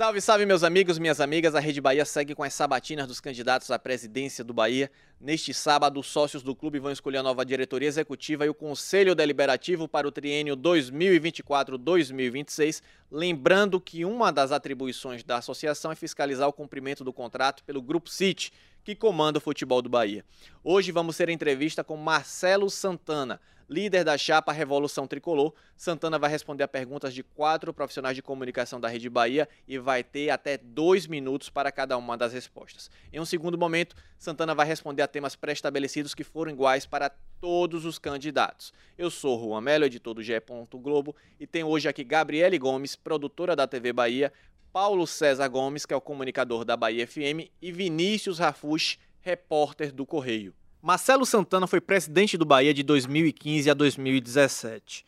Salve, salve, meus amigos, minhas amigas. A Rede Bahia segue com as sabatinas dos candidatos à presidência do Bahia. Neste sábado, os sócios do clube vão escolher a nova diretoria executiva e o conselho deliberativo para o triênio 2024-2026. Lembrando que uma das atribuições da associação é fiscalizar o cumprimento do contrato pelo Grupo City, que comanda o futebol do Bahia. Hoje vamos ter entrevista com Marcelo Santana líder da chapa Revolução Tricolor. Santana vai responder a perguntas de quatro profissionais de comunicação da Rede Bahia e vai ter até dois minutos para cada uma das respostas. Em um segundo momento, Santana vai responder a temas pré-estabelecidos que foram iguais para todos os candidatos. Eu sou Juan Melo, editor do GE. Globo, e tenho hoje aqui Gabriele Gomes, produtora da TV Bahia, Paulo César Gomes, que é o comunicador da Bahia FM, e Vinícius Rafush, repórter do Correio. Marcelo Santana foi presidente do Bahia de 2015 a 2017.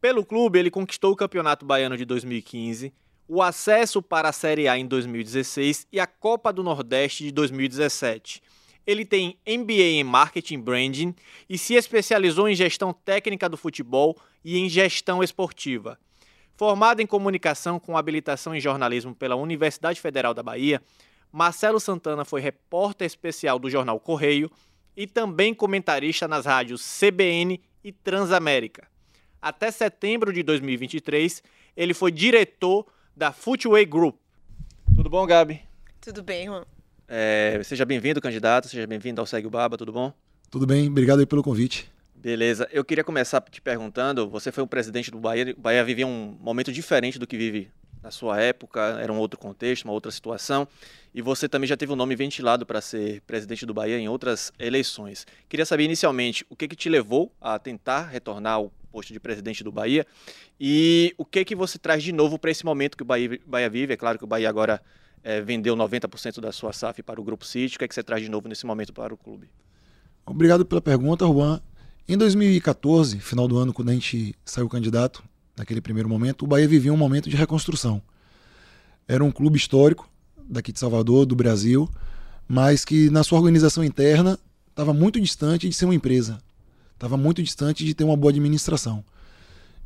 Pelo clube, ele conquistou o Campeonato Baiano de 2015, o acesso para a Série A em 2016 e a Copa do Nordeste de 2017. Ele tem MBA em Marketing Branding e se especializou em gestão técnica do futebol e em gestão esportiva. Formado em comunicação com habilitação em jornalismo pela Universidade Federal da Bahia, Marcelo Santana foi repórter especial do jornal Correio e também comentarista nas rádios CBN e Transamérica. Até setembro de 2023, ele foi diretor da Footway Group. Tudo bom, Gabi? Tudo bem, Juan. É, seja bem-vindo, candidato. Seja bem-vindo ao Segue o Baba, tudo bom? Tudo bem, obrigado aí pelo convite. Beleza. Eu queria começar te perguntando, você foi o presidente do Bahia, o Bahia vivia um momento diferente do que vive na sua época, era um outro contexto, uma outra situação, e você também já teve o um nome ventilado para ser presidente do Bahia em outras eleições. Queria saber inicialmente o que, que te levou a tentar retornar ao posto de presidente do Bahia e o que que você traz de novo para esse momento que o Bahia, Bahia, vive. É claro que o Bahia agora é, vendeu 90% da sua SAF para o Grupo City. O que, é que você traz de novo nesse momento para o clube? Obrigado pela pergunta, Juan. Em 2014, final do ano, quando a gente saiu candidato, naquele primeiro momento, o Bahia vivia um momento de reconstrução. Era um clube histórico daqui de Salvador, do Brasil, mas que na sua organização interna estava muito distante de ser uma empresa, estava muito distante de ter uma boa administração.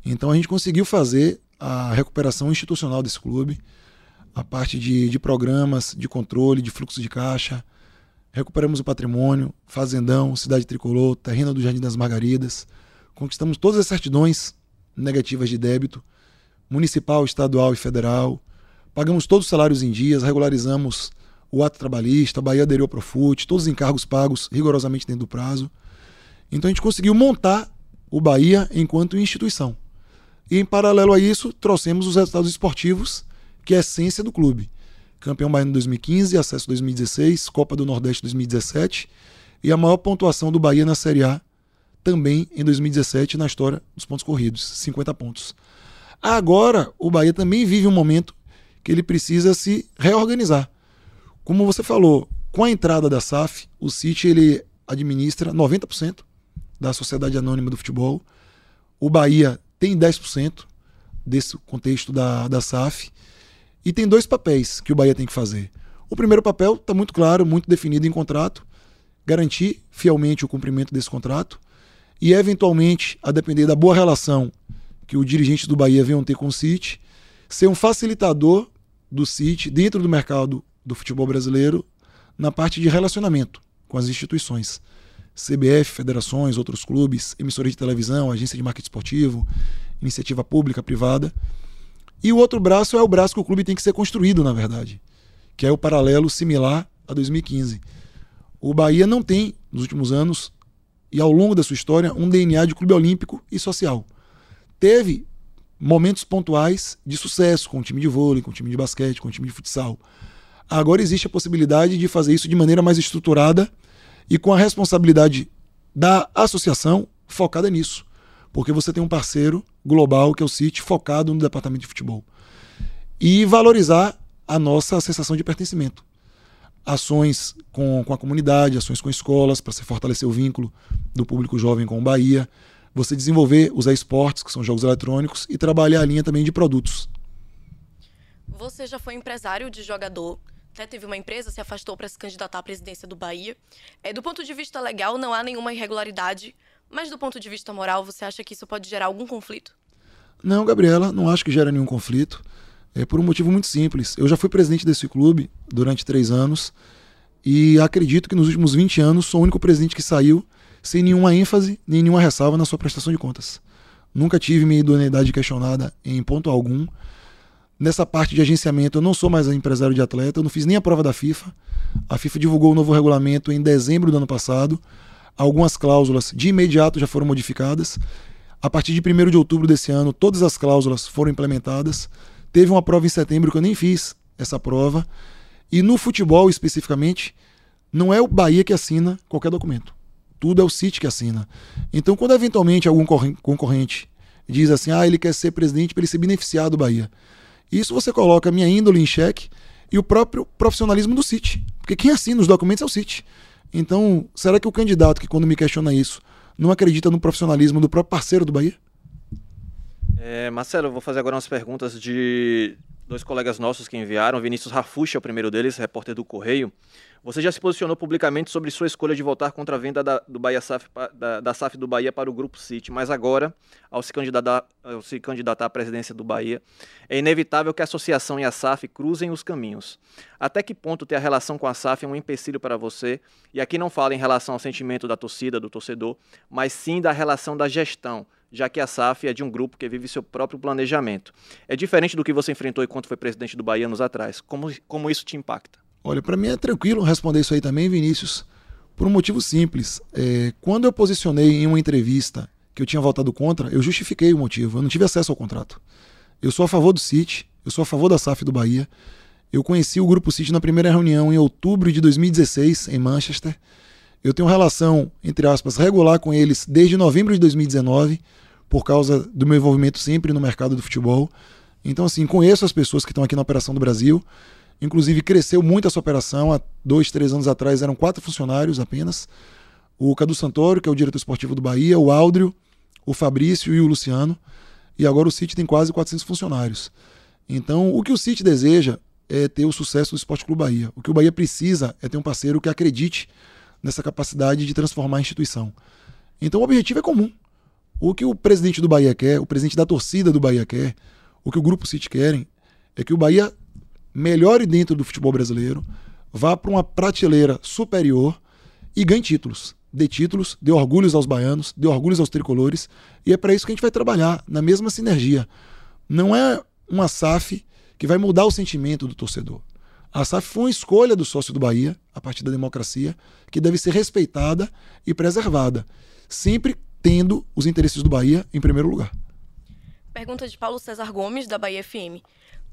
Então a gente conseguiu fazer a recuperação institucional desse clube, a parte de, de programas, de controle, de fluxo de caixa. Recuperamos o patrimônio, Fazendão, Cidade Tricolor, Terreno do Jardim das Margaridas. Conquistamos todas as certidões negativas de débito, municipal, estadual e federal. Pagamos todos os salários em dias, regularizamos o ato trabalhista, a Bahia aderiu ao Profut, todos os encargos pagos rigorosamente dentro do prazo. Então a gente conseguiu montar o Bahia enquanto instituição. E em paralelo a isso, trouxemos os resultados esportivos, que é a essência do clube. Campeão baiano 2015, acesso 2016, Copa do Nordeste 2017 e a maior pontuação do Bahia na Série A também em 2017 na história dos pontos corridos, 50 pontos. Agora, o Bahia também vive um momento que ele precisa se reorganizar. Como você falou, com a entrada da SAF, o City ele administra 90% da Sociedade Anônima do Futebol. O Bahia tem 10% desse contexto da, da SAF. E tem dois papéis que o Bahia tem que fazer. O primeiro papel está muito claro, muito definido em contrato, garantir fielmente o cumprimento desse contrato e, eventualmente, a depender da boa relação que o dirigente do Bahia venham ter com o City, ser um facilitador do City dentro do mercado do futebol brasileiro na parte de relacionamento com as instituições. CBF, federações, outros clubes, emissoras de televisão, agência de marketing esportivo, iniciativa pública, privada. E o outro braço é o braço que o clube tem que ser construído, na verdade, que é o paralelo similar a 2015. O Bahia não tem, nos últimos anos, e ao longo da sua história um DNA de clube olímpico e social. Teve momentos pontuais de sucesso com o time de vôlei, com o time de basquete, com o time de futsal. Agora existe a possibilidade de fazer isso de maneira mais estruturada e com a responsabilidade da associação focada nisso. Porque você tem um parceiro global, que é o City, focado no departamento de futebol. E valorizar a nossa sensação de pertencimento ações com, com a comunidade, ações com escolas, para se fortalecer o vínculo do público jovem com o Bahia. Você desenvolver os esportes, que são jogos eletrônicos, e trabalhar a linha também de produtos. Você já foi empresário de jogador, até teve uma empresa, se afastou para se candidatar à presidência do Bahia. É, do ponto de vista legal, não há nenhuma irregularidade, mas do ponto de vista moral, você acha que isso pode gerar algum conflito? Não, Gabriela, não acho que gera nenhum conflito. É por um motivo muito simples. Eu já fui presidente desse clube durante três anos e acredito que nos últimos 20 anos sou o único presidente que saiu sem nenhuma ênfase nem nenhuma ressalva na sua prestação de contas. Nunca tive minha idoneidade questionada em ponto algum. Nessa parte de agenciamento, eu não sou mais empresário de atleta, eu não fiz nem a prova da FIFA. A FIFA divulgou o novo regulamento em dezembro do ano passado. Algumas cláusulas de imediato já foram modificadas. A partir de 1 de outubro desse ano, todas as cláusulas foram implementadas. Teve uma prova em setembro que eu nem fiz essa prova. E no futebol especificamente, não é o Bahia que assina qualquer documento. Tudo é o City que assina. Então, quando eventualmente algum concorrente diz assim, ah, ele quer ser presidente para ele se beneficiar do Bahia. Isso você coloca a minha índole em xeque e o próprio profissionalismo do City. Porque quem assina os documentos é o City. Então, será que o candidato que, quando me questiona isso, não acredita no profissionalismo do próprio parceiro do Bahia? É, Marcelo, eu vou fazer agora umas perguntas de dois colegas nossos que enviaram. Vinícius Rafuxa é o primeiro deles, repórter do Correio. Você já se posicionou publicamente sobre sua escolha de votar contra a venda da, do Bahia SAF, da, da SAF do Bahia para o Grupo City, mas agora, ao se, candidatar, ao se candidatar à presidência do Bahia, é inevitável que a associação e a SAF cruzem os caminhos. Até que ponto ter a relação com a SAF é um empecilho para você? E aqui não falo em relação ao sentimento da torcida, do torcedor, mas sim da relação da gestão, já que a SAF é de um grupo que vive seu próprio planejamento. É diferente do que você enfrentou enquanto foi presidente do Bahia anos atrás. Como, como isso te impacta? Olha, para mim é tranquilo responder isso aí também, Vinícius, por um motivo simples. É, quando eu posicionei em uma entrevista que eu tinha votado contra, eu justifiquei o motivo. Eu não tive acesso ao contrato. Eu sou a favor do City, eu sou a favor da SAF do Bahia. Eu conheci o Grupo City na primeira reunião em outubro de 2016, em Manchester. Eu tenho relação, entre aspas, regular com eles desde novembro de 2019, por causa do meu envolvimento sempre no mercado do futebol. Então, assim, conheço as pessoas que estão aqui na Operação do Brasil. Inclusive, cresceu muito essa operação. Há dois, três anos atrás eram quatro funcionários apenas. O Cadu Santoro, que é o diretor esportivo do Bahia, o Áudrio, o Fabrício e o Luciano. E agora o City tem quase 400 funcionários. Então, o que o City deseja é ter o sucesso do Esporte Clube Bahia. O que o Bahia precisa é ter um parceiro que acredite nessa capacidade de transformar a instituição. Então, o objetivo é comum. O que o presidente do Bahia quer, o presidente da torcida do Bahia quer, o que o Grupo City querem, é que o Bahia melhore dentro do futebol brasileiro, vá para uma prateleira superior e ganhe títulos. Dê títulos, dê orgulhos aos baianos, dê orgulhos aos tricolores, e é para isso que a gente vai trabalhar, na mesma sinergia. Não é uma SAF que vai mudar o sentimento do torcedor. A SAF foi uma escolha do sócio do Bahia, a partir da democracia, que deve ser respeitada e preservada, sempre tendo os interesses do Bahia em primeiro lugar. Pergunta de Paulo César Gomes, da Bahia FM.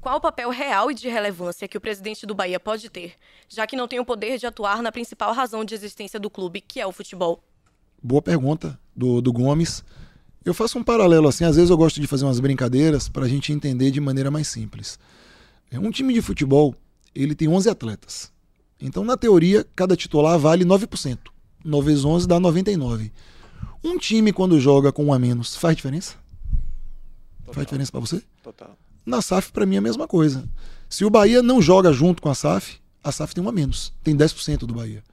Qual o papel real e de relevância que o presidente do Bahia pode ter, já que não tem o poder de atuar na principal razão de existência do clube, que é o futebol? Boa pergunta do, do Gomes. Eu faço um paralelo assim, às vezes eu gosto de fazer umas brincadeiras para a gente entender de maneira mais simples. É, um time de futebol, ele tem 11 atletas. Então, na teoria, cada titular vale 9%. 9 vezes 11 dá 99. Um time, quando joga com um a menos, faz diferença? Total. Faz diferença para você? Total. Na SAF, para mim, é a mesma coisa. Se o Bahia não joga junto com a SAF, a SAF tem uma menos. Tem 10% do Bahia.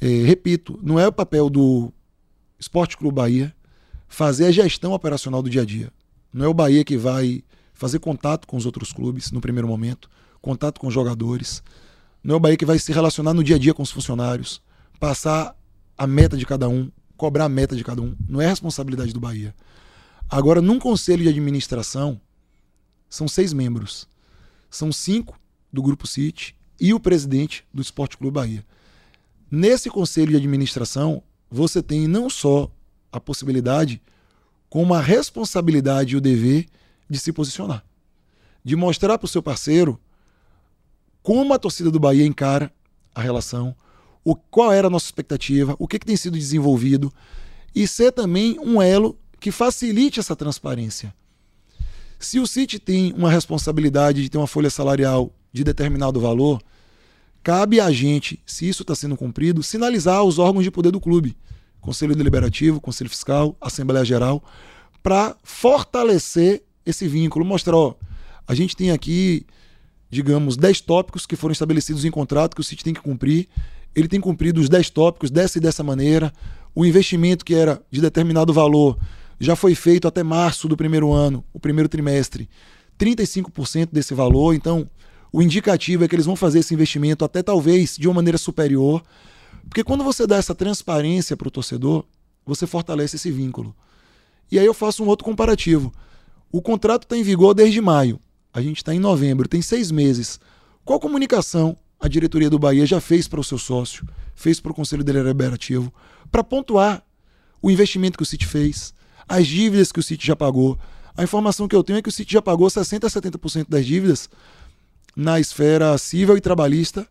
É, repito, não é o papel do Esporte Clube Bahia fazer a gestão operacional do dia a dia. Não é o Bahia que vai fazer contato com os outros clubes no primeiro momento, contato com os jogadores. Não é o Bahia que vai se relacionar no dia a dia com os funcionários, passar a meta de cada um, cobrar a meta de cada um. Não é responsabilidade do Bahia. Agora, num conselho de administração, são seis membros. São cinco do Grupo City e o presidente do Esporte Clube Bahia. Nesse conselho de administração, você tem não só a possibilidade, como a responsabilidade e o dever de se posicionar. De mostrar para o seu parceiro como a torcida do Bahia encara a relação, o, qual era a nossa expectativa, o que, que tem sido desenvolvido, e ser também um elo que facilite essa transparência. Se o City tem uma responsabilidade de ter uma folha salarial de determinado valor, cabe a gente, se isso está sendo cumprido, sinalizar aos órgãos de poder do clube, Conselho Deliberativo, Conselho Fiscal, Assembleia Geral, para fortalecer esse vínculo, mostrar, ó, a gente tem aqui digamos, 10 tópicos que foram estabelecidos em contrato que o City tem que cumprir. Ele tem cumprido os 10 tópicos dessa e dessa maneira. O investimento que era de determinado valor já foi feito até março do primeiro ano, o primeiro trimestre, 35% desse valor. Então, o indicativo é que eles vão fazer esse investimento até talvez de uma maneira superior. Porque quando você dá essa transparência para o torcedor, você fortalece esse vínculo. E aí eu faço um outro comparativo. O contrato está em vigor desde maio. A gente está em novembro, tem seis meses. Qual comunicação a diretoria do Bahia já fez para o seu sócio, fez para o Conselho Deliberativo, para pontuar o investimento que o City fez, as dívidas que o City já pagou. A informação que eu tenho é que o City já pagou 60% a 70% das dívidas na esfera civil e trabalhista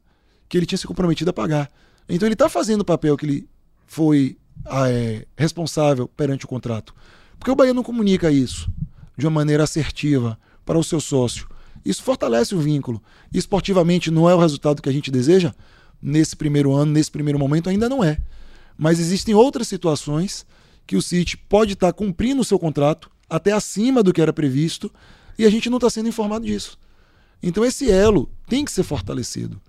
que ele tinha se comprometido a pagar. Então ele está fazendo o papel que ele foi ah, é, responsável perante o contrato. Porque o Bahia não comunica isso de uma maneira assertiva para o seu sócio. Isso fortalece o vínculo. Esportivamente não é o resultado que a gente deseja nesse primeiro ano, nesse primeiro momento ainda não é. Mas existem outras situações que o City pode estar tá cumprindo o seu contrato até acima do que era previsto e a gente não está sendo informado disso. Então esse elo tem que ser fortalecido.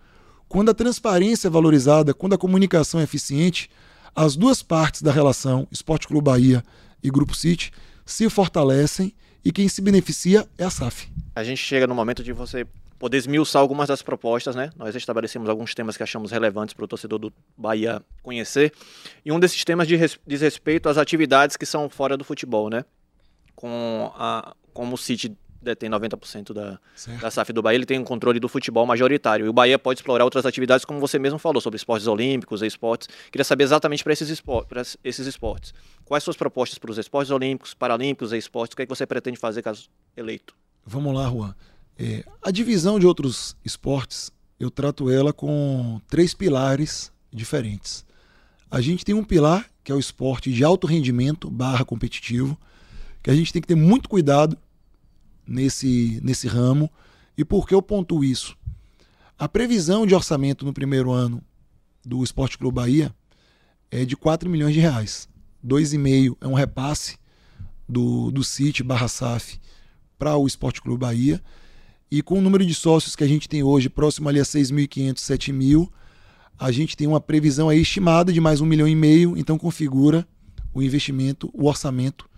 Quando a transparência é valorizada, quando a comunicação é eficiente, as duas partes da relação, Esporte Clube Bahia e Grupo City, se fortalecem e quem se beneficia é a SAF. A gente chega no momento de você poder esmiuçar algumas das propostas, né? Nós estabelecemos alguns temas que achamos relevantes para o torcedor do Bahia conhecer. E um desses temas diz respeito às atividades que são fora do futebol, né? Com a, como o City detém 90% da, da SAF do Bahia, ele tem um controle do futebol majoritário. E o Bahia pode explorar outras atividades, como você mesmo falou, sobre esportes olímpicos e esportes. Queria saber exatamente para esses, esportes, esses esportes. Quais suas propostas para os esportes olímpicos, paralímpicos e esportes? O que, é que você pretende fazer caso eleito? Vamos lá, Juan. É, a divisão de outros esportes, eu trato ela com três pilares diferentes. A gente tem um pilar, que é o esporte de alto rendimento barra competitivo, que a gente tem que ter muito cuidado nesse, nesse ramo. E por que eu pontuo isso? A previsão de orçamento no primeiro ano do Esporte Clube Bahia é de 4 milhões de reais. 2,5 é um repasse do, do CIT barra SAF para o Esporte Clube Bahia. E com o número de sócios que a gente tem hoje, próximo ali a 6.500, 7.000, a gente tem uma previsão aí estimada de mais um milhão e meio, então configura o investimento, o orçamento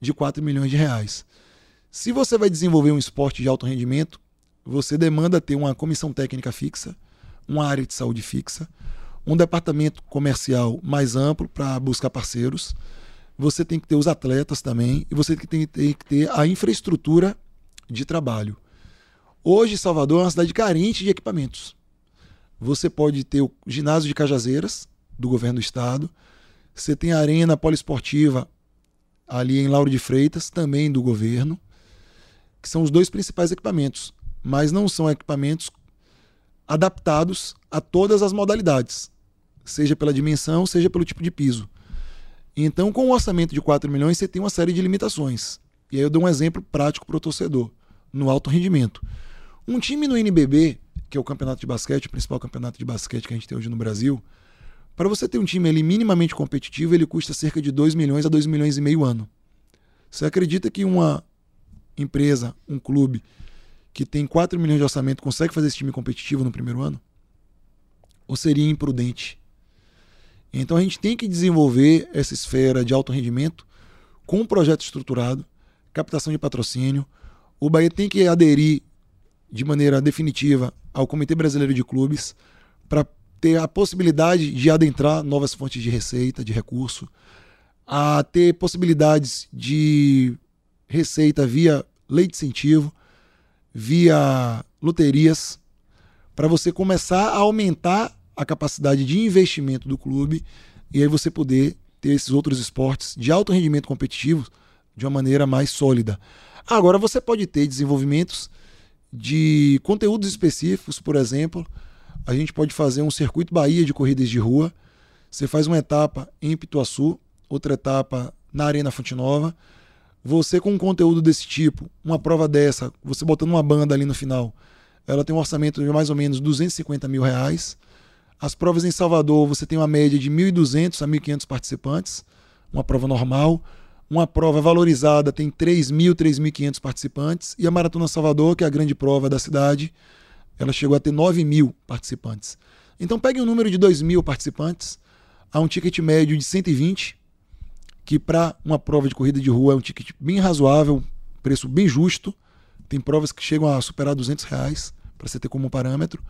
de 4 milhões de reais. Se você vai desenvolver um esporte de alto rendimento, você demanda ter uma comissão técnica fixa, uma área de saúde fixa, um departamento comercial mais amplo para buscar parceiros. Você tem que ter os atletas também e você tem que ter a infraestrutura de trabalho. Hoje, Salvador é uma cidade carente de equipamentos. Você pode ter o ginásio de Cajazeiras, do governo do estado. Você tem a arena poliesportiva ali em Lauro de Freitas, também do governo que são os dois principais equipamentos, mas não são equipamentos adaptados a todas as modalidades, seja pela dimensão, seja pelo tipo de piso. Então, com um orçamento de 4 milhões, você tem uma série de limitações. E aí eu dou um exemplo prático para o torcedor, no alto rendimento. Um time no NBB, que é o campeonato de basquete, o principal campeonato de basquete que a gente tem hoje no Brasil, para você ter um time ali minimamente competitivo, ele custa cerca de 2 milhões a 2 milhões e meio ano. Você acredita que uma empresa, um clube que tem 4 milhões de orçamento consegue fazer esse time competitivo no primeiro ano? Ou seria imprudente? Então a gente tem que desenvolver essa esfera de alto rendimento com um projeto estruturado, captação de patrocínio. O Bahia tem que aderir de maneira definitiva ao Comitê Brasileiro de Clubes para ter a possibilidade de adentrar novas fontes de receita, de recurso, a ter possibilidades de receita via lei de incentivo, via loterias, para você começar a aumentar a capacidade de investimento do clube e aí você poder ter esses outros esportes de alto rendimento competitivo de uma maneira mais sólida. Agora você pode ter desenvolvimentos de conteúdos específicos, por exemplo, a gente pode fazer um circuito Bahia de corridas de rua. Você faz uma etapa em Pituaçu, outra etapa na Arena Fonte Nova você com um conteúdo desse tipo, uma prova dessa, você botando uma banda ali no final, ela tem um orçamento de mais ou menos 250 mil reais. As provas em Salvador, você tem uma média de 1.200 a 1.500 participantes, uma prova normal. Uma prova valorizada tem 3.000, 3.500 participantes. E a Maratona Salvador, que é a grande prova da cidade, ela chegou a ter 9 mil participantes. Então pegue um número de 2 mil participantes, há um ticket médio de 120, que para uma prova de corrida de rua é um ticket bem razoável, preço bem justo. Tem provas que chegam a superar 200 reais, para você ter como parâmetro.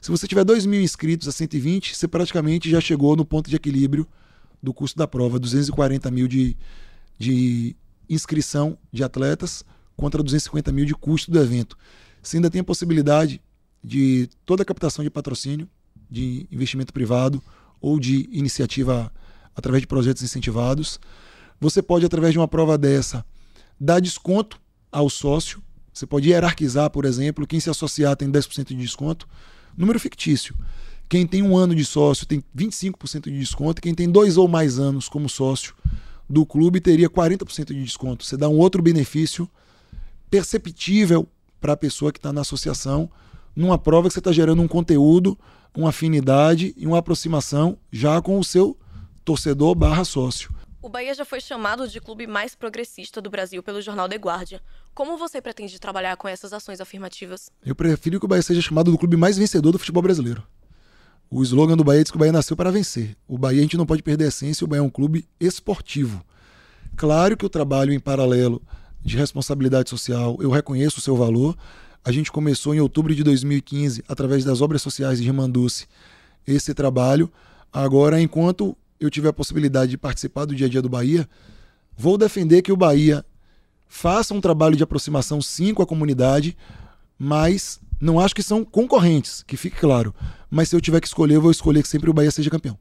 Se você tiver 2 mil inscritos a 120, você praticamente já chegou no ponto de equilíbrio do custo da prova, 240 mil de, de inscrição de atletas contra 250 mil de custo do evento. Você ainda tem a possibilidade de toda a captação de patrocínio, de investimento privado ou de iniciativa através de projetos incentivados. Você pode, através de uma prova dessa, dar desconto ao sócio. Você pode hierarquizar, por exemplo, quem se associar tem 10% de desconto. Número fictício. Quem tem um ano de sócio tem 25% de desconto. Quem tem dois ou mais anos como sócio do clube teria 40% de desconto. Você dá um outro benefício perceptível para a pessoa que está na associação numa prova que você está gerando um conteúdo, uma afinidade e uma aproximação já com o seu torcedor barra sócio. O Bahia já foi chamado de clube mais progressista do Brasil pelo jornal The Guardian. Como você pretende trabalhar com essas ações afirmativas? Eu prefiro que o Bahia seja chamado do clube mais vencedor do futebol brasileiro. O slogan do Bahia diz que o Bahia nasceu para vencer. O Bahia a gente não pode perder a essência, o Bahia é um clube esportivo. Claro que o trabalho em paralelo de responsabilidade social, eu reconheço o seu valor, a gente começou em outubro de 2015, através das obras sociais de Remanduce, esse trabalho. Agora, enquanto eu tiver a possibilidade de participar do dia a dia do Bahia, vou defender que o Bahia faça um trabalho de aproximação sim com a comunidade, mas não acho que são concorrentes, que fique claro. Mas se eu tiver que escolher, eu vou escolher que sempre o Bahia seja campeão.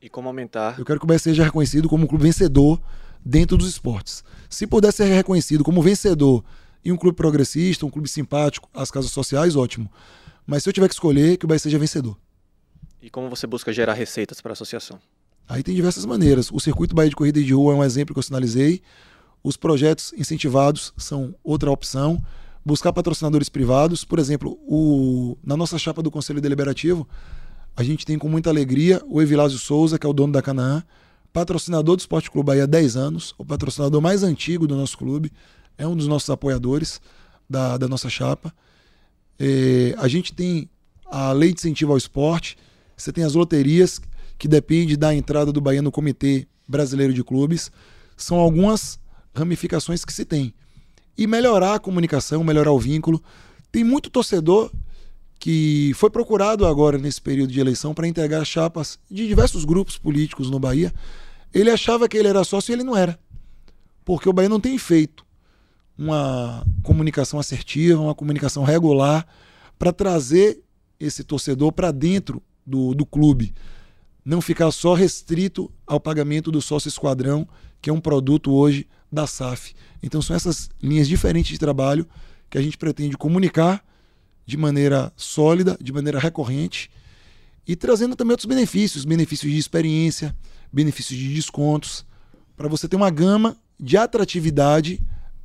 E como aumentar? Eu quero que o Bahia seja reconhecido como um clube vencedor dentro dos esportes. Se puder ser reconhecido como vencedor e um clube progressista, um clube simpático, as casas sociais, ótimo. Mas se eu tiver que escolher, que o Bahia seja vencedor. E como você busca gerar receitas para a associação? Aí tem diversas maneiras. O Circuito Bahia de Corrida de Rua é um exemplo que eu sinalizei. Os projetos incentivados são outra opção. Buscar patrocinadores privados. Por exemplo, o... na nossa chapa do Conselho Deliberativo, a gente tem com muita alegria o Evilásio Souza, que é o dono da Canaã, patrocinador do Esporte Clube Bahia há 10 anos, o patrocinador mais antigo do nosso clube é um dos nossos apoiadores da, da nossa chapa. É, a gente tem a lei de incentivo ao esporte, você tem as loterias, que depende da entrada do Bahia no Comitê Brasileiro de Clubes. São algumas ramificações que se tem. E melhorar a comunicação, melhorar o vínculo. Tem muito torcedor que foi procurado agora nesse período de eleição para integrar chapas de diversos grupos políticos no Bahia. Ele achava que ele era sócio e ele não era. Porque o Bahia não tem feito uma comunicação assertiva, uma comunicação regular para trazer esse torcedor para dentro do, do clube. Não ficar só restrito ao pagamento do sócio esquadrão, que é um produto hoje da SAF. Então são essas linhas diferentes de trabalho que a gente pretende comunicar de maneira sólida, de maneira recorrente e trazendo também outros benefícios, benefícios de experiência, benefícios de descontos, para você ter uma gama de atratividade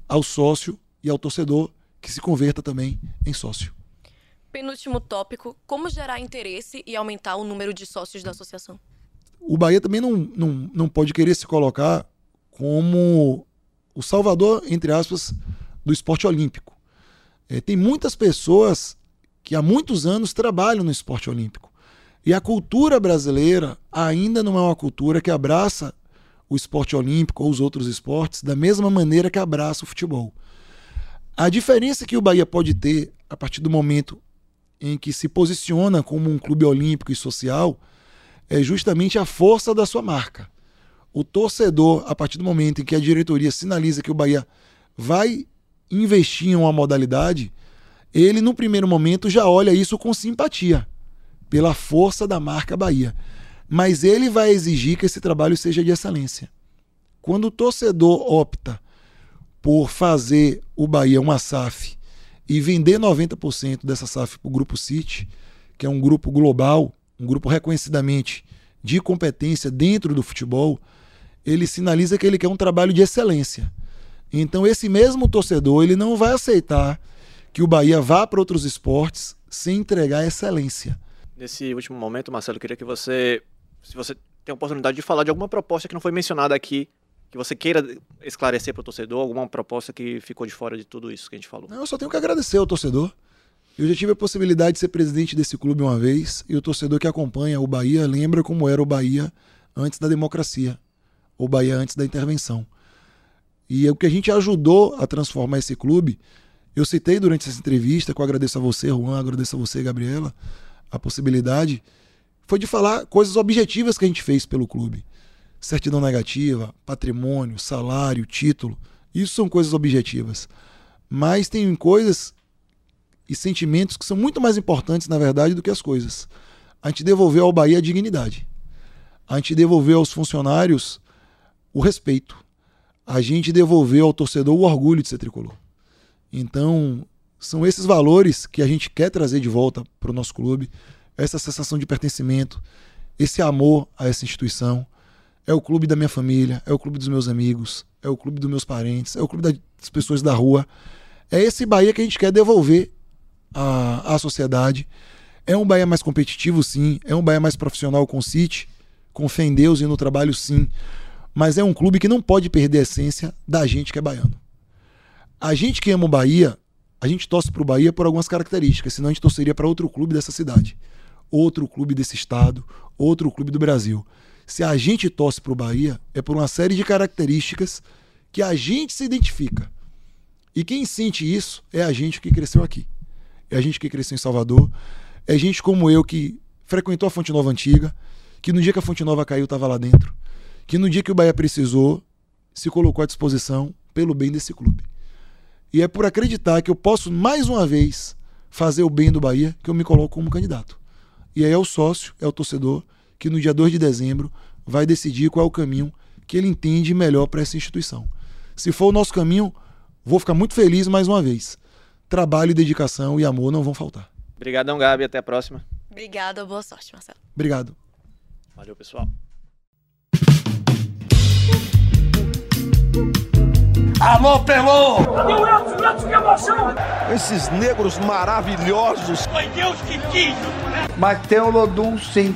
ao sócio e ao torcedor que se converta também em sócio. Penúltimo tópico: como gerar interesse e aumentar o número de sócios da associação? O Bahia também não, não, não pode querer se colocar como o salvador, entre aspas, do esporte olímpico. É, tem muitas pessoas que há muitos anos trabalham no esporte olímpico. E a cultura brasileira ainda não é uma cultura que abraça o esporte olímpico ou os outros esportes da mesma maneira que abraça o futebol. A diferença que o Bahia pode ter a partir do momento em que se posiciona como um clube olímpico e social é justamente a força da sua marca. O torcedor, a partir do momento em que a diretoria sinaliza que o Bahia vai investir em uma modalidade, ele no primeiro momento já olha isso com simpatia, pela força da marca Bahia mas ele vai exigir que esse trabalho seja de excelência. Quando o torcedor opta por fazer o Bahia uma SAF e vender 90% dessa SAF para o Grupo City, que é um grupo global, um grupo reconhecidamente de competência dentro do futebol, ele sinaliza que ele quer um trabalho de excelência. Então esse mesmo torcedor, ele não vai aceitar que o Bahia vá para outros esportes sem entregar excelência. Nesse último momento, Marcelo, eu queria que você se você tem a oportunidade de falar de alguma proposta que não foi mencionada aqui que você queira esclarecer para o torcedor, alguma proposta que ficou de fora de tudo isso que a gente falou? Não, eu só tenho que agradecer ao torcedor. Eu já tive a possibilidade de ser presidente desse clube uma vez, e o torcedor que acompanha o Bahia lembra como era o Bahia antes da democracia, o Bahia antes da intervenção. E o que a gente ajudou a transformar esse clube, eu citei durante essa entrevista, que eu agradeço a você, Juan, agradeço a você, Gabriela, a possibilidade, foi de falar coisas objetivas que a gente fez pelo clube. Certidão negativa, patrimônio, salário, título. Isso são coisas objetivas. Mas tem coisas e sentimentos que são muito mais importantes, na verdade, do que as coisas. A gente devolveu ao Bahia a dignidade. A gente devolveu aos funcionários o respeito. A gente devolveu ao torcedor o orgulho de ser tricolor. Então, são esses valores que a gente quer trazer de volta para o nosso clube, essa sensação de pertencimento, esse amor a essa instituição. É o clube da minha família, é o clube dos meus amigos, é o clube dos meus parentes, é o clube das pessoas da rua. É esse Bahia que a gente quer devolver à, à sociedade. É um Bahia mais competitivo, sim. É um Bahia mais profissional com o City, com fé em Deus e no trabalho, sim. Mas é um clube que não pode perder a essência da gente que é baiano. A gente que ama o Bahia, a gente torce para o Bahia por algumas características, senão a gente torceria para outro clube dessa cidade, outro clube desse estado, outro clube do Brasil. Se a gente torce para o Bahia, é por uma série de características que a gente se identifica. E quem sente isso é a gente que cresceu aqui. É a gente que cresceu em Salvador. É gente como eu que frequentou a Fonte Nova Antiga, que no dia que a Fonte Nova caiu estava lá dentro, que no dia que o Bahia precisou, se colocou à disposição pelo bem desse clube. E é por acreditar que eu posso mais uma vez fazer o bem do Bahia que eu me coloco como candidato. E aí é o sócio, é o torcedor que no dia 2 de dezembro vai decidir qual é o caminho que ele entende melhor para essa instituição. Se for o nosso caminho, vou ficar muito feliz mais uma vez. Trabalho, dedicação e amor não vão faltar. Obrigadão, Gabi. Até a próxima. Obrigada, boa sorte, Marcelo. Obrigado. Valeu, pessoal. Alô, Pelô! Que emoção! Esses negros maravilhosos. Foi Deus que quis! Mas tem o Lodum, sim.